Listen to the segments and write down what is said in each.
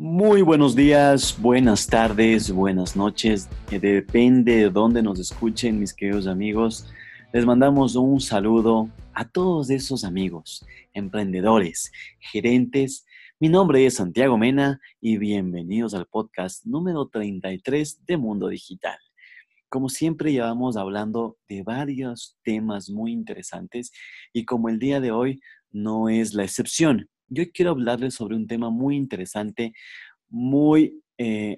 Muy buenos días, buenas tardes, buenas noches. Depende de dónde nos escuchen, mis queridos amigos. Les mandamos un saludo a todos esos amigos, emprendedores, gerentes. Mi nombre es Santiago Mena y bienvenidos al podcast número 33 de Mundo Digital. Como siempre, llevamos hablando de varios temas muy interesantes y como el día de hoy no es la excepción. Yo quiero hablarles sobre un tema muy interesante, muy, eh,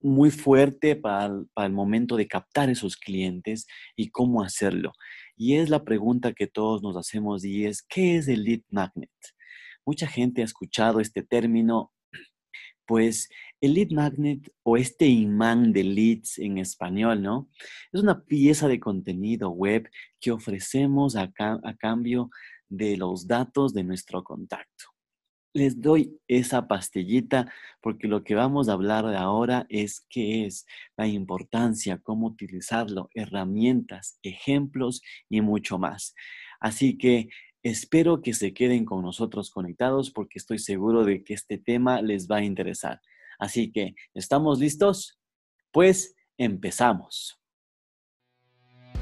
muy fuerte para el, momento de captar esos clientes y cómo hacerlo. Y es la pregunta que todos nos hacemos y es, ¿qué es el lead magnet? Mucha gente ha escuchado este término, pues el lead magnet o este imán de leads en español, ¿no? Es una pieza de contenido web que ofrecemos a cambio de los datos de nuestro contacto les doy esa pastillita porque lo que vamos a hablar de ahora es qué es la importancia, cómo utilizarlo, herramientas, ejemplos y mucho más. Así que espero que se queden con nosotros conectados porque estoy seguro de que este tema les va a interesar. Así que, ¿estamos listos? Pues empezamos.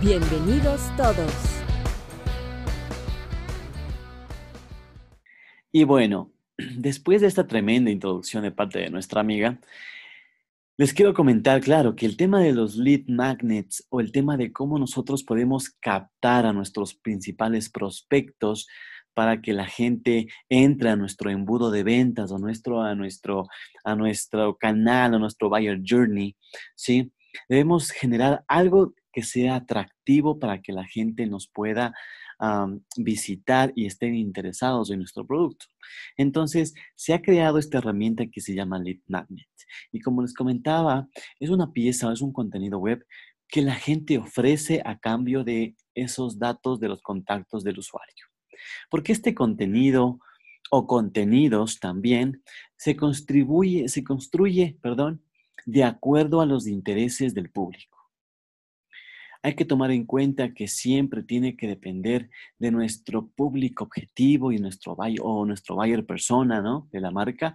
Bienvenidos todos. Y bueno, después de esta tremenda introducción de parte de nuestra amiga, les quiero comentar, claro, que el tema de los lead magnets o el tema de cómo nosotros podemos captar a nuestros principales prospectos para que la gente entre a nuestro embudo de ventas o nuestro, a, nuestro, a nuestro canal, a nuestro buyer journey, ¿sí? Debemos generar algo que sea atractivo para que la gente nos pueda visitar y estén interesados en nuestro producto. Entonces, se ha creado esta herramienta que se llama Lead Magnet. Y como les comentaba, es una pieza, es un contenido web que la gente ofrece a cambio de esos datos de los contactos del usuario. Porque este contenido o contenidos también se, contribuye, se construye perdón, de acuerdo a los intereses del público hay que tomar en cuenta que siempre tiene que depender de nuestro público objetivo y nuestro buyer, o nuestro buyer persona, ¿no? De la marca,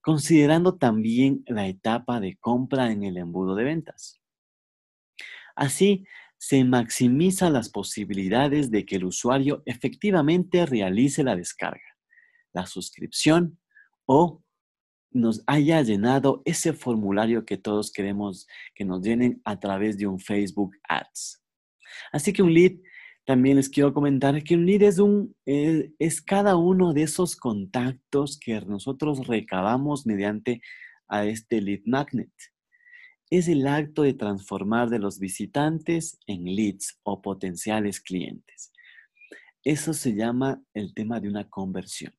considerando también la etapa de compra en el embudo de ventas. Así, se maximiza las posibilidades de que el usuario efectivamente realice la descarga, la suscripción o nos haya llenado ese formulario que todos queremos que nos llenen a través de un Facebook Ads. Así que un lead, también les quiero comentar que un lead es, un, eh, es cada uno de esos contactos que nosotros recabamos mediante a este lead magnet. Es el acto de transformar de los visitantes en leads o potenciales clientes. Eso se llama el tema de una conversión.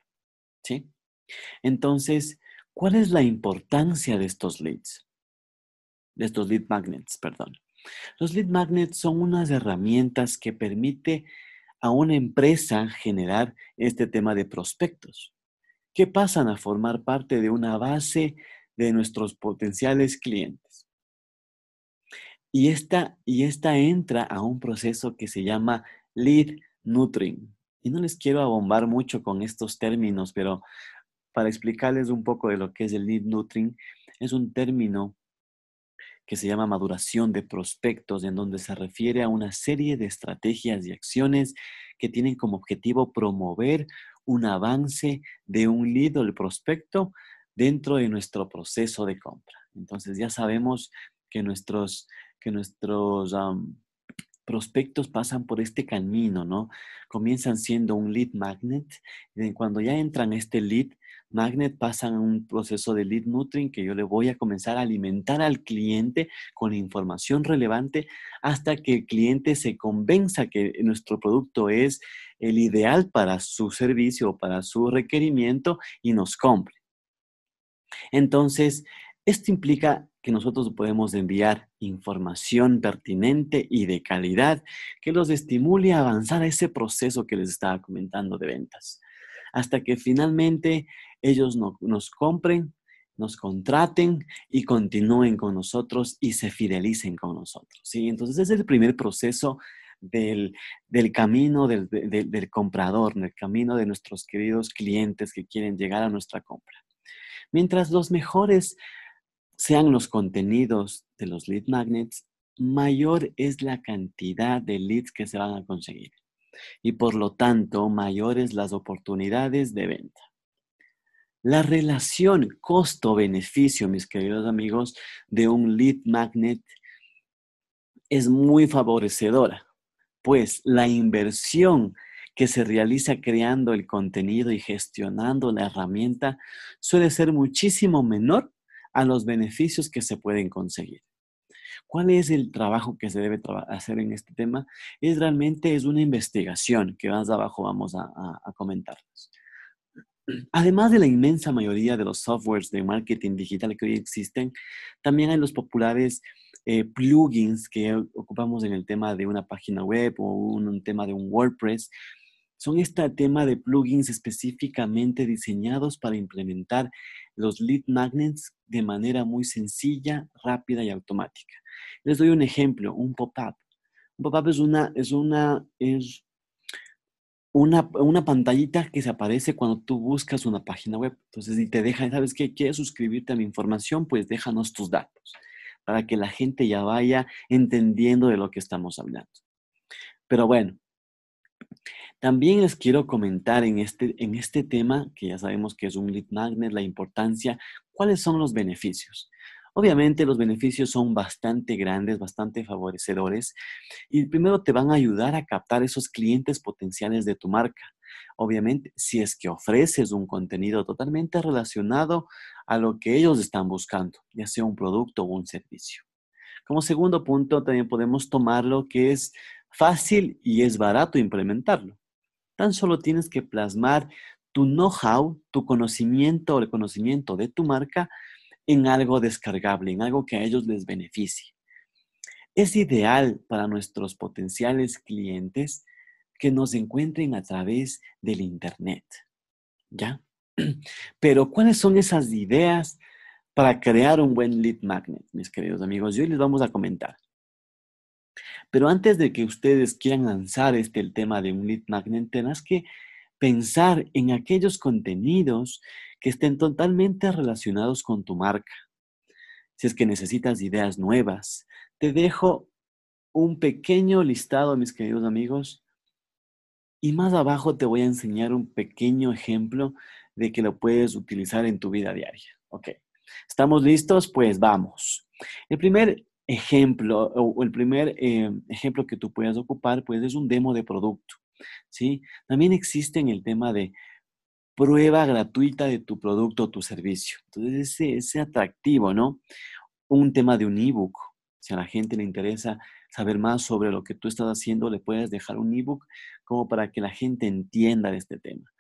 Entonces, ¿Cuál es la importancia de estos leads? De estos lead magnets, perdón. Los lead magnets son unas herramientas que permite a una empresa generar este tema de prospectos, que pasan a formar parte de una base de nuestros potenciales clientes. Y esta, y esta entra a un proceso que se llama lead nurturing. Y no les quiero abombar mucho con estos términos, pero para explicarles un poco de lo que es el lead nurturing, es un término que se llama maduración de prospectos, en donde se refiere a una serie de estrategias y acciones que tienen como objetivo promover un avance de un lead o el prospecto dentro de nuestro proceso de compra. Entonces ya sabemos que nuestros, que nuestros prospectos pasan por este camino, ¿no? Comienzan siendo un lead magnet y cuando ya entran este lead, Magnet pasan un proceso de lead nurturing que yo le voy a comenzar a alimentar al cliente con información relevante hasta que el cliente se convenza que nuestro producto es el ideal para su servicio o para su requerimiento y nos compre. Entonces, esto implica que nosotros podemos enviar información pertinente y de calidad que los estimule a avanzar a ese proceso que les estaba comentando de ventas, hasta que finalmente ellos nos compren, nos contraten y continúen con nosotros y se fidelicen con nosotros. ¿sí? Entonces, es el primer proceso del, camino del, del comprador, del camino de nuestros queridos clientes que quieren llegar a nuestra compra. Mientras los mejores sean los contenidos de los lead magnets, mayor es la cantidad de leads que se van a conseguir y por lo tanto mayores las oportunidades de venta. La relación costo-beneficio, mis queridos amigos, de un lead magnet es muy favorecedora, pues la inversión que se realiza creando el contenido y gestionando la herramienta suele ser muchísimo menor a los beneficios que se pueden conseguir. ¿Cuál es el trabajo que se debe hacer en este tema? Es realmente es una investigación que más abajo vamos a, comentarles. Además de la inmensa mayoría de los softwares de marketing digital que hoy existen, también hay los populares eh, plugins que ocupamos en el tema de una página web o un tema de un WordPress son este tema de plugins específicamente diseñados para implementar los lead magnets de manera muy sencilla, rápida y automática. Les doy un ejemplo, un pop-up. Un pop-up es una, es una, es una, una, pantallita que se aparece cuando tú buscas una página web. Entonces, si te deja, ¿sabes qué? ¿Quieres suscribirte a mi información? Pues déjanos tus datos para que la gente ya vaya entendiendo de lo que estamos hablando. Pero bueno, también les quiero comentar en este, en este tema, que ya sabemos que es un lead magnet, la importancia, cuáles son los beneficios. Obviamente los beneficios son bastante grandes, bastante favorecedores y primero te van a ayudar a captar esos clientes potenciales de tu marca. Obviamente, si es que ofreces un contenido totalmente relacionado a lo que ellos están buscando, ya sea un producto o un servicio. Como segundo punto, también podemos tomar lo que es fácil y es barato implementarlo. Tan solo tienes que plasmar tu know-how, tu conocimiento o el conocimiento de tu marca en algo descargable, en algo que a ellos les beneficie. Es ideal para nuestros potenciales clientes que nos encuentren a través del Internet. ¿Ya? Pero ¿cuáles son esas ideas para crear un buen lead magnet, mis queridos amigos? Hoy les vamos a comentar. Pero antes de que ustedes quieran lanzar este el tema de un lead magnet, tenés que pensar en aquellos contenidos que estén totalmente relacionados con tu marca. Si es que necesitas ideas nuevas, te dejo un pequeño listado, mis queridos amigos, y más abajo te voy a enseñar un pequeño ejemplo de que lo puedes utilizar en tu vida diaria. Ok, ¿estamos listos? Pues vamos. El primer ejemplo o el primer eh, ejemplo que tú puedas ocupar, pues es un demo de producto, ¿sí? También existe en el tema de prueba gratuita de tu producto o tu servicio. Entonces, ese, ese atractivo, ¿no? Un tema de un ebook. Si a la gente le interesa saber más sobre lo que tú estás haciendo, le puedes dejar un ebook como para que la gente entienda de este tema.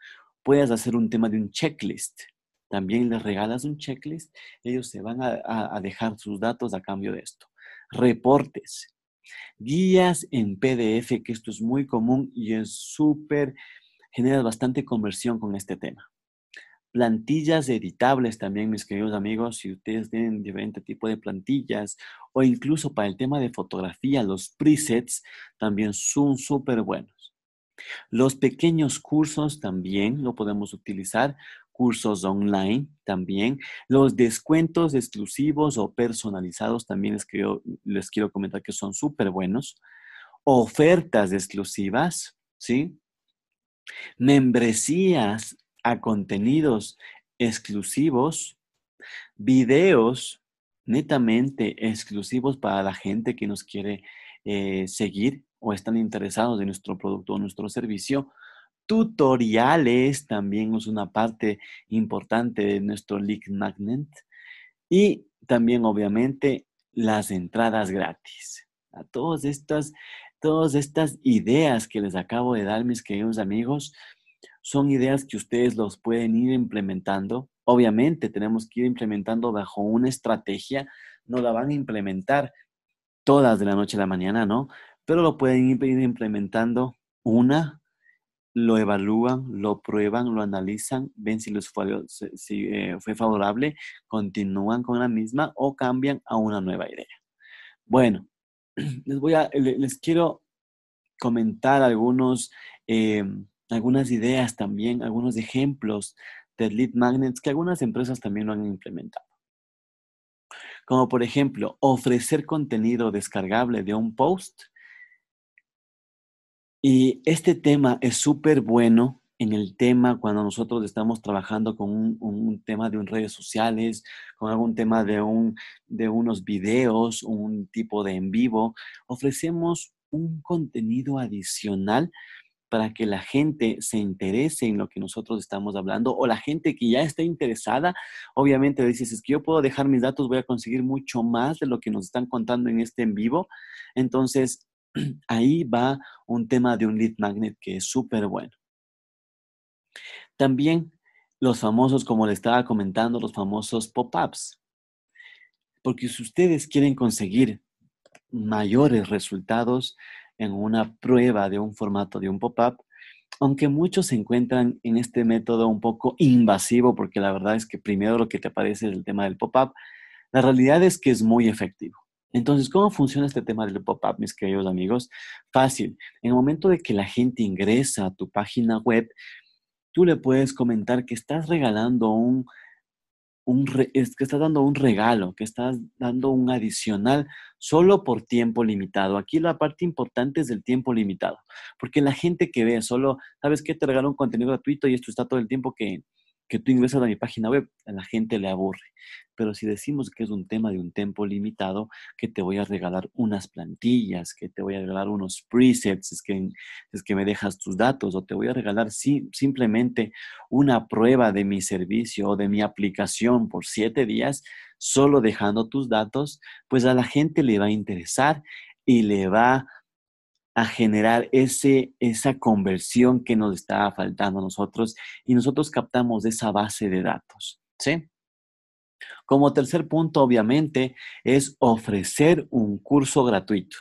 Puedes hacer un tema de un checklist, también les regalas un checklist, ellos se van a, dejar sus datos a cambio de esto reportes, guías en PDF, que esto es muy común y es súper, genera bastante conversión con este tema. Plantillas editables también, mis queridos amigos, si ustedes tienen diferente tipo de plantillas o incluso para el tema de fotografía, los presets también son súper buenos. Los pequeños cursos también lo podemos utilizar cursos online también. Los descuentos exclusivos o personalizados también les quiero, les quiero comentar que son súper buenos. Ofertas exclusivas, ¿sí? Membresías a contenidos exclusivos, videos netamente exclusivos para la gente que nos quiere eh, seguir o están interesados en nuestro producto o nuestro servicio tutoriales también es una parte importante de nuestro Lead Magnet. Y también, obviamente, las entradas gratis. A todas estas, todas estas ideas que les acabo de dar, mis queridos amigos, son ideas que ustedes los pueden ir implementando obviamente tenemos que ir implementando bajo una estrategia, no la van a implementar todas de la noche a la mañana, ¿no? Pero lo pueden ir implementando una, lo evalúan, lo prueban, lo analizan, ven si les fue, si, eh, favorable, continúan con la misma o cambian a una nueva idea. Bueno, les voy a, les quiero comentar algunos, eh, algunas ideas también, algunos ejemplos de lead magnets que algunas empresas también lo han implementado. Como por ejemplo, ofrecer contenido descargable de un post. Y este tema es súper bueno en el tema cuando nosotros estamos trabajando con un, tema de redes sociales, con algún tema de, un, de unos videos, un tipo de en vivo, ofrecemos un contenido adicional para que la gente se interese en lo que nosotros estamos hablando o la gente que ya está interesada, obviamente dices, es que yo puedo dejar mis datos, voy a conseguir mucho más de lo que nos están contando en este en vivo. Entonces, ahí va un tema de un lead magnet que es súper bueno. También los famosos, como le estaba comentando, los famosos pop-ups. Porque si ustedes quieren conseguir mayores resultados en una prueba de un formato de un pop-up, aunque muchos se encuentran en este método un poco invasivo, porque la verdad es que primero lo que te aparece es el tema del pop-up, la realidad es que es muy efectivo. Entonces, ¿cómo funciona este tema del pop-up, mis queridos amigos? Fácil. En el momento de que la gente ingresa a tu página web, tú le puedes comentar que estás regalando un, es que estás dando un regalo, que estás dando un adicional solo por tiempo limitado. Aquí la parte importante es el tiempo limitado, porque la gente que ve solo, ¿sabes qué? Te regalo un contenido gratuito y esto está todo el tiempo que, que tú ingresas a mi página web, a la gente le aburre. Pero si decimos que es un tema de un tiempo limitado, que te voy a regalar unas plantillas, que te voy a regalar unos presets, es que, es que me dejas tus datos, o te voy a regalar simplemente una prueba de mi servicio o de mi aplicación por siete días, solo dejando tus datos, pues a la gente le va a interesar y le va a generar ese, esa conversión que nos estaba faltando a nosotros y nosotros captamos esa base de datos. ¿sí? Como tercer punto, obviamente, es ofrecer un curso gratuito.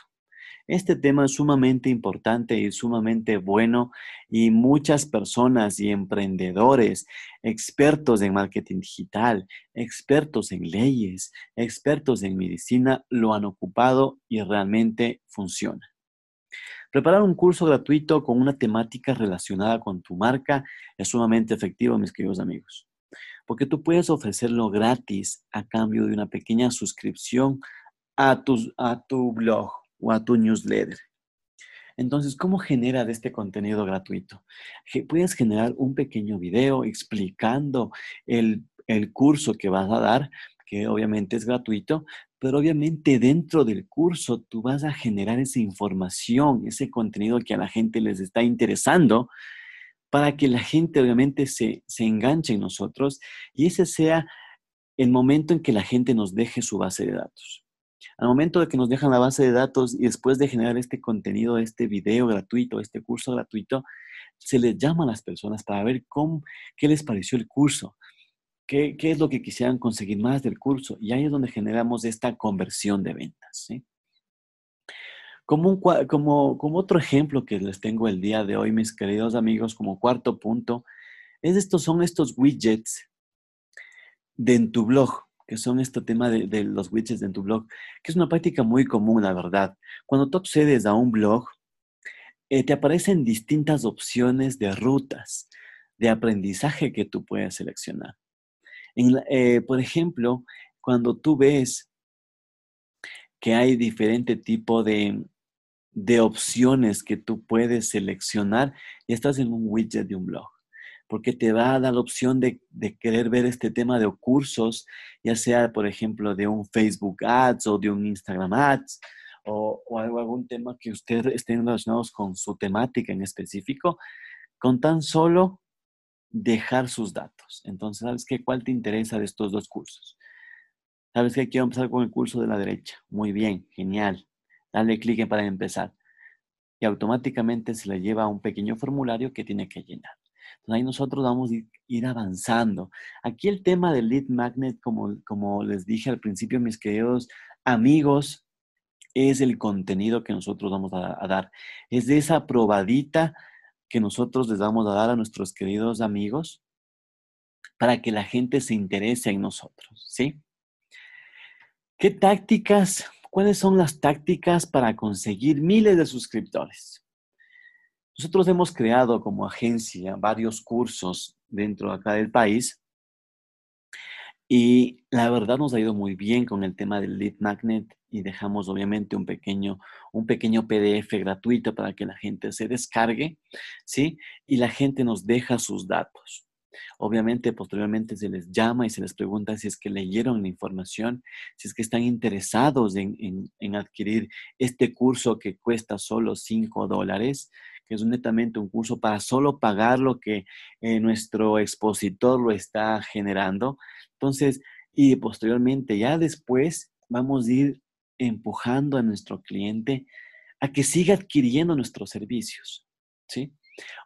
Este tema es sumamente importante y sumamente bueno y muchas personas y emprendedores, expertos en marketing digital, expertos en leyes, expertos en medicina, lo han ocupado y realmente funciona. Preparar un curso gratuito con una temática relacionada con tu marca es sumamente efectivo, mis queridos amigos, porque tú puedes ofrecerlo gratis a cambio de una pequeña suscripción a tu, a tu blog o a tu newsletter. Entonces, ¿cómo genera de este contenido gratuito? Puedes generar un pequeño video explicando el, el curso que vas a dar, que obviamente es gratuito, pero obviamente dentro del curso tú vas a generar esa información, ese contenido que a la gente les está interesando, para que la gente obviamente se, enganche en nosotros y ese sea el momento en que la gente nos deje su base de datos. Al momento de que nos dejan la base de datos y después de generar este contenido, este video gratuito, este curso gratuito, se les llama a las personas para ver cómo, qué les pareció el curso, ¿Qué, es lo que quisieran conseguir más del curso? Y ahí es donde generamos esta conversión de ventas. Como, como, como otro ejemplo que les tengo el día de hoy, mis queridos amigos, como cuarto punto, es estos, son estos widgets de en tu blog, que son este tema de, los widgets de en tu blog, que es una práctica muy común, la verdad. Cuando tú accedes a un blog, eh, te aparecen distintas opciones de rutas de aprendizaje que tú puedes seleccionar. Eh, por ejemplo, cuando tú ves que hay diferente tipo de, opciones que tú puedes seleccionar y estás en un widget de un blog, porque te va a dar la opción de, querer ver este tema de cursos, ya sea, por ejemplo, de un Facebook Ads o de un Instagram Ads o, o algún tema que ustedes estén relacionados con su temática en específico, con tan solo dejar sus datos. Entonces, ¿sabes qué? ¿Cuál te interesa de estos dos cursos? ¿Sabes qué? Quiero empezar con el curso de la derecha. Muy bien, genial. Dale clic para empezar. Y automáticamente se le lleva a un pequeño formulario que tiene que llenar. Ahí nosotros vamos a ir, avanzando. Aquí el tema del lead magnet, como, como les dije al principio, mis queridos amigos, es el contenido que nosotros vamos a, a dar. Es de esa probadita que nosotros les vamos a dar a nuestros queridos amigos para que la gente se interese en nosotros, ¿sí? ¿Qué tácticas, cuáles son las tácticas para conseguir miles de suscriptores? Nosotros hemos creado como agencia varios cursos dentro de acá del país y la verdad nos ha ido muy bien con el tema del lead magnet y dejamos obviamente un pequeño, un pequeño PDF gratuito para que la gente se descargue, ¿sí? Y la gente nos deja sus datos. Obviamente, posteriormente se les llama y se les pregunta si es que leyeron la información, si es que están interesados en, en adquirir este curso que cuesta solo 5 dólares que es netamente un curso para solo pagar lo que eh, nuestro expositor lo está generando. Entonces, y posteriormente, ya después, vamos a ir empujando a nuestro cliente a que siga adquiriendo nuestros servicios. ¿sí?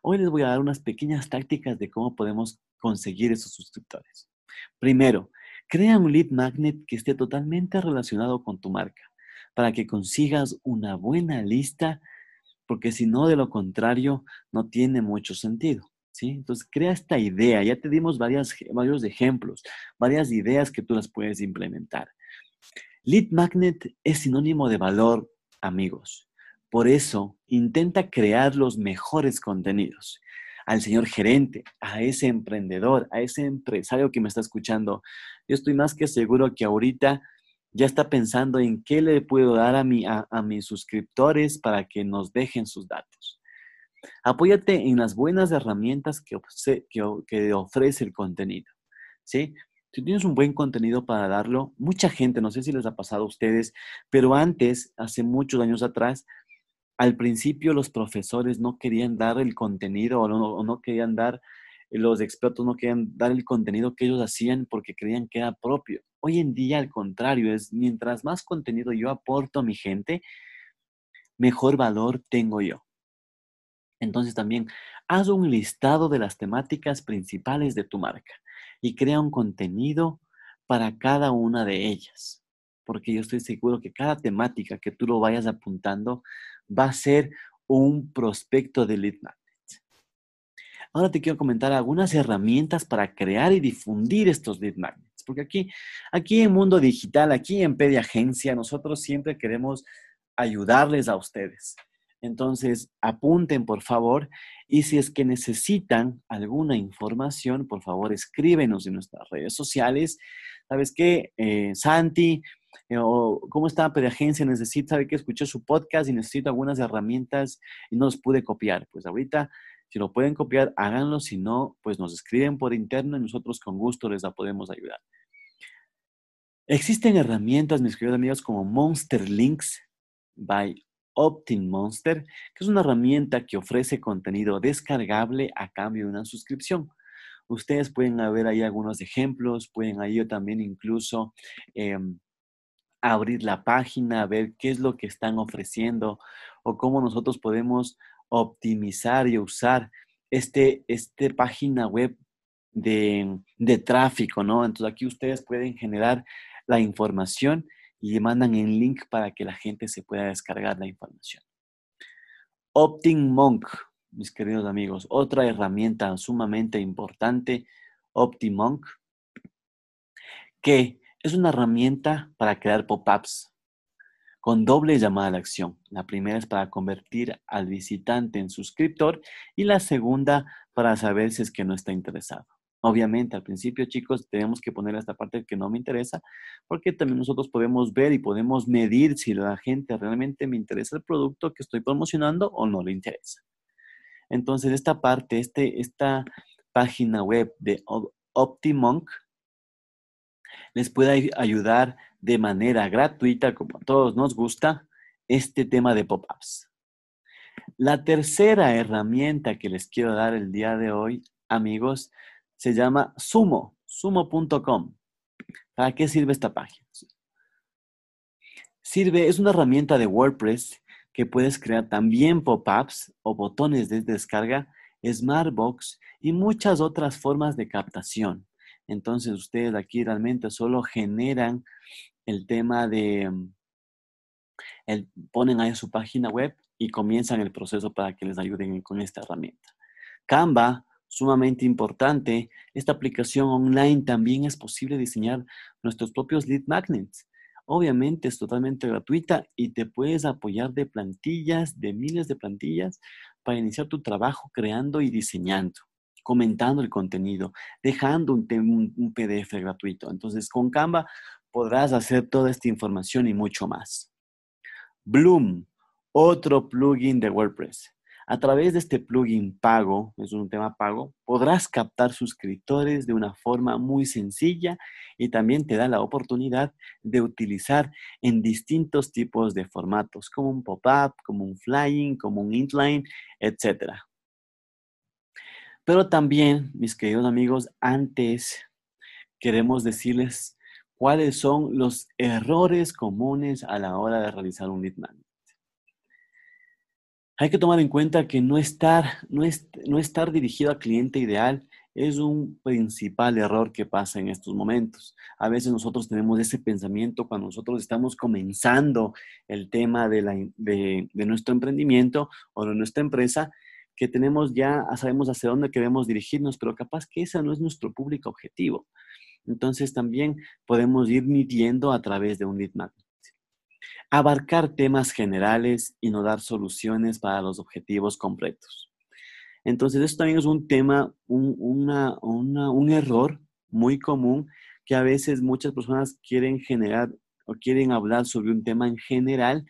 Hoy les voy a dar unas pequeñas tácticas de cómo podemos conseguir esos suscriptores. Primero, crea un lead magnet que esté totalmente relacionado con tu marca para que consigas una buena lista porque si no, de lo contrario, no tiene mucho sentido. ¿sí? Entonces, crea esta idea. Ya te dimos varios ejemplos, varias ideas que tú las puedes implementar. Lead magnet es sinónimo de valor, amigos. Por eso, intenta crear los mejores contenidos. Al señor gerente, a ese emprendedor, a ese empresario que me está escuchando, yo estoy más que seguro que ahorita ya está pensando en qué le puedo dar a, mi, a, mis suscriptores para que nos dejen sus datos. Apóyate en las buenas herramientas que, que, ofrece el contenido. ¿sí? Si tienes un buen contenido para darlo, mucha gente, no sé si les ha pasado a ustedes, pero antes, hace muchos años atrás, al principio los profesores no querían dar el contenido o no, querían dar los expertos no querían dar el contenido que ellos hacían porque creían que era propio. Hoy en día, al contrario, es mientras más contenido yo aporto a mi gente, mejor valor tengo yo. Entonces también haz un listado de las temáticas principales de tu marca y crea un contenido para cada una de ellas, porque yo estoy seguro que cada temática que tú lo vayas apuntando va a ser un prospecto de lead Ahora te quiero comentar algunas herramientas para crear y difundir estos lead magnets, porque aquí, aquí en Mundo Digital, aquí en Pedia Agencia, nosotros siempre queremos ayudarles a ustedes. Entonces, apunten, por favor, y si es que necesitan alguna información, por favor, escríbenos en nuestras redes sociales. ¿Sabes qué? Eh, Santi, o cómo está Agencia, necesita, sabe que escuché su podcast y necesito algunas herramientas y no los pude copiar. Pues ahorita si lo pueden copiar, háganlo. Si no, pues nos escriben por interno y nosotros con gusto les la podemos ayudar. Existen herramientas, mis queridos amigos, como Monster Links by Optin Monster, que es una herramienta que ofrece contenido descargable a cambio de una suscripción. Ustedes pueden ver ahí algunos ejemplos, pueden ahí también incluso em, abrir la página, ver qué es lo que están ofreciendo o cómo nosotros podemos optimizar y usar este, este página web de, de tráfico, ¿no? Entonces aquí ustedes pueden generar la información y mandan el link para que la gente se pueda descargar la información. OptimMonk, mis queridos amigos, otra herramienta sumamente importante, OptimMonk, que es una herramienta para crear pop-ups con doble llamada a la acción. La primera es para convertir al visitante en suscriptor y la segunda para saber si es que no está interesado. Obviamente, al principio, chicos, tenemos que poner esta parte que no me interesa, porque también nosotros podemos ver y podemos medir si la gente realmente me interesa el producto que estoy promocionando o no le interesa. Entonces, esta parte, este, esta página web de Optimonk les puede ayudar de manera gratuita, como a todos nos gusta, este tema de pop-ups. La tercera herramienta que les quiero dar el día de hoy, amigos, se llama Sumo, sumo.com. ¿Para qué sirve esta página? Sirve, es una herramienta de WordPress que puedes crear también pop-ups o botones de descarga Smartbox y muchas otras formas de captación. Entonces ustedes aquí realmente solo generan el tema de, mm, el, ponen ahí su página web y comienzan el proceso para que les ayuden con esta herramienta. Canva, sumamente importante, esta aplicación online también es posible diseñar nuestros propios lead magnets. Obviamente es totalmente gratuita y te puedes apoyar de plantillas, de miles de plantillas para iniciar tu trabajo creando y diseñando, comentando el contenido, dejando un, PDF gratuito. Entonces con Canva podrás hacer toda esta información y mucho más. Bloom, otro plugin de WordPress. A través de este plugin pago, es un tema pago, podrás captar suscriptores de una forma muy sencilla y también te da la oportunidad de utilizar en distintos tipos de formatos, como un pop-up, como un flying, como un inline, etc. Pero también, mis queridos amigos, antes queremos decirles cuáles son los errores comunes a la hora de realizar un lead magnet. Hay que tomar en cuenta que no estar, no, no estar dirigido al cliente ideal es un principal error que pasa en estos momentos. A veces nosotros tenemos ese pensamiento cuando nosotros estamos comenzando el tema de, de nuestro emprendimiento o de nuestra empresa, que tenemos ya, sabemos hacia dónde queremos dirigirnos, pero capaz que ese no es nuestro público objetivo. Entonces también podemos ir midiendo a través de un lead magnet abarcar temas generales y no dar soluciones para los objetivos completos. Entonces, esto también es un tema, un, error muy común que a veces muchas personas quieren generar o quieren hablar sobre un tema en general,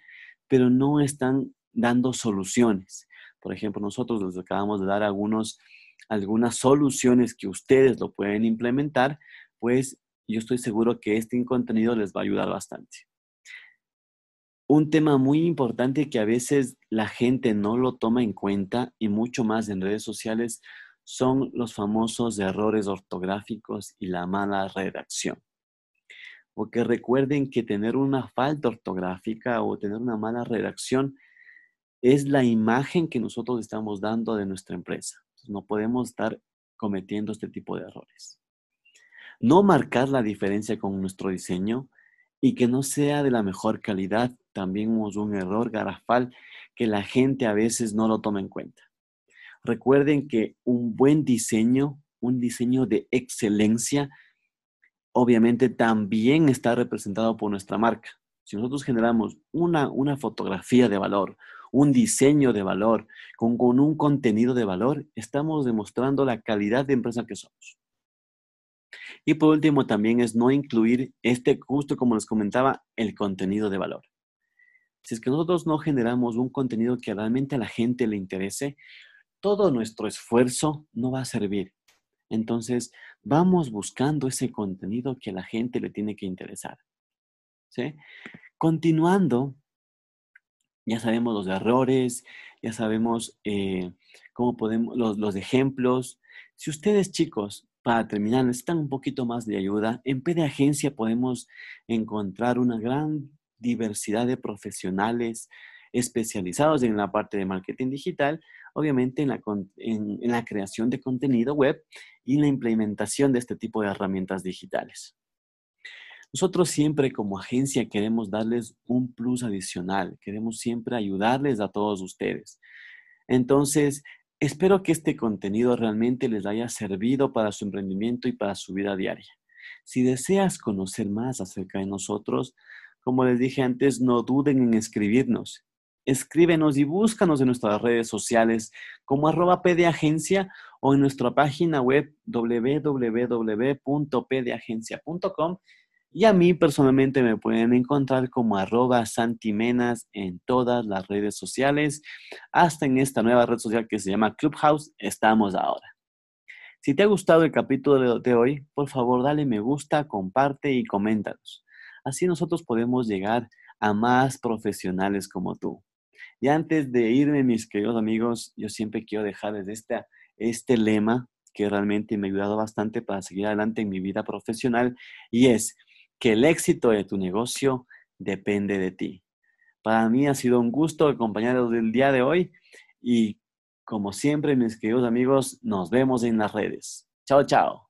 pero no están dando soluciones. Por ejemplo, nosotros les acabamos de dar algunos, algunas soluciones que ustedes lo pueden implementar, pues yo estoy seguro que este contenido les va a ayudar bastante. Un tema muy importante que a veces la gente no lo toma en cuenta y mucho más en redes sociales son los famosos errores ortográficos y la mala redacción. Porque recuerden que tener una falta ortográfica o tener una mala redacción es la imagen que nosotros estamos dando de nuestra empresa. No podemos estar cometiendo este tipo de errores. No marcar la diferencia con nuestro diseño y que no sea de la mejor calidad también es un error garrafal que la gente a veces no lo toma en cuenta. Recuerden que un buen diseño, un diseño de excelencia, obviamente también está representado por nuestra marca. Si nosotros generamos una, una fotografía de valor, un diseño de valor, con, con un contenido de valor, estamos demostrando la calidad de empresa que somos. Y por último, también es no incluir este, justo como les comentaba, el contenido de valor. Si es que nosotros no generamos un contenido que realmente a la gente le interese, todo nuestro esfuerzo no va a servir. Entonces, vamos buscando ese contenido que a la gente le tiene que interesar. ¿sí? Continuando, ya sabemos los errores, ya sabemos eh, cómo podemos, los, los ejemplos. Si ustedes, chicos, para terminar, necesitan un poquito más de ayuda, en PD Agencia podemos encontrar una gran diversidad de profesionales especializados en la parte de marketing digital, obviamente en la, en, la creación de contenido web y en la implementación de este tipo de herramientas digitales. Nosotros siempre como agencia queremos darles un plus adicional, queremos siempre ayudarles a todos ustedes. Entonces, espero que este contenido realmente les haya servido para su emprendimiento y para su vida diaria. Si deseas conocer más acerca de nosotros, como les dije antes, no duden en escribirnos. Escríbenos y búscanos en nuestras redes sociales como arroba pdagencia o en nuestra página web www.pdagencia.com y a mí personalmente me pueden encontrar como arroba santimenas en todas las redes sociales, hasta en esta nueva red social que se llama Clubhouse, estamos ahora. Si te ha gustado el capítulo de hoy, por favor dale me gusta, comparte y coméntanos. Así nosotros podemos llegar a más profesionales como tú. Y antes de irme, mis queridos amigos, yo siempre quiero dejarles este, este lema que realmente me ha ayudado bastante para seguir adelante en mi vida profesional y es que el éxito de tu negocio depende de ti. Para mí ha sido un gusto acompañarlos del día de hoy y Como siempre, mis queridos amigos, nos vemos en las redes. Chao, chao.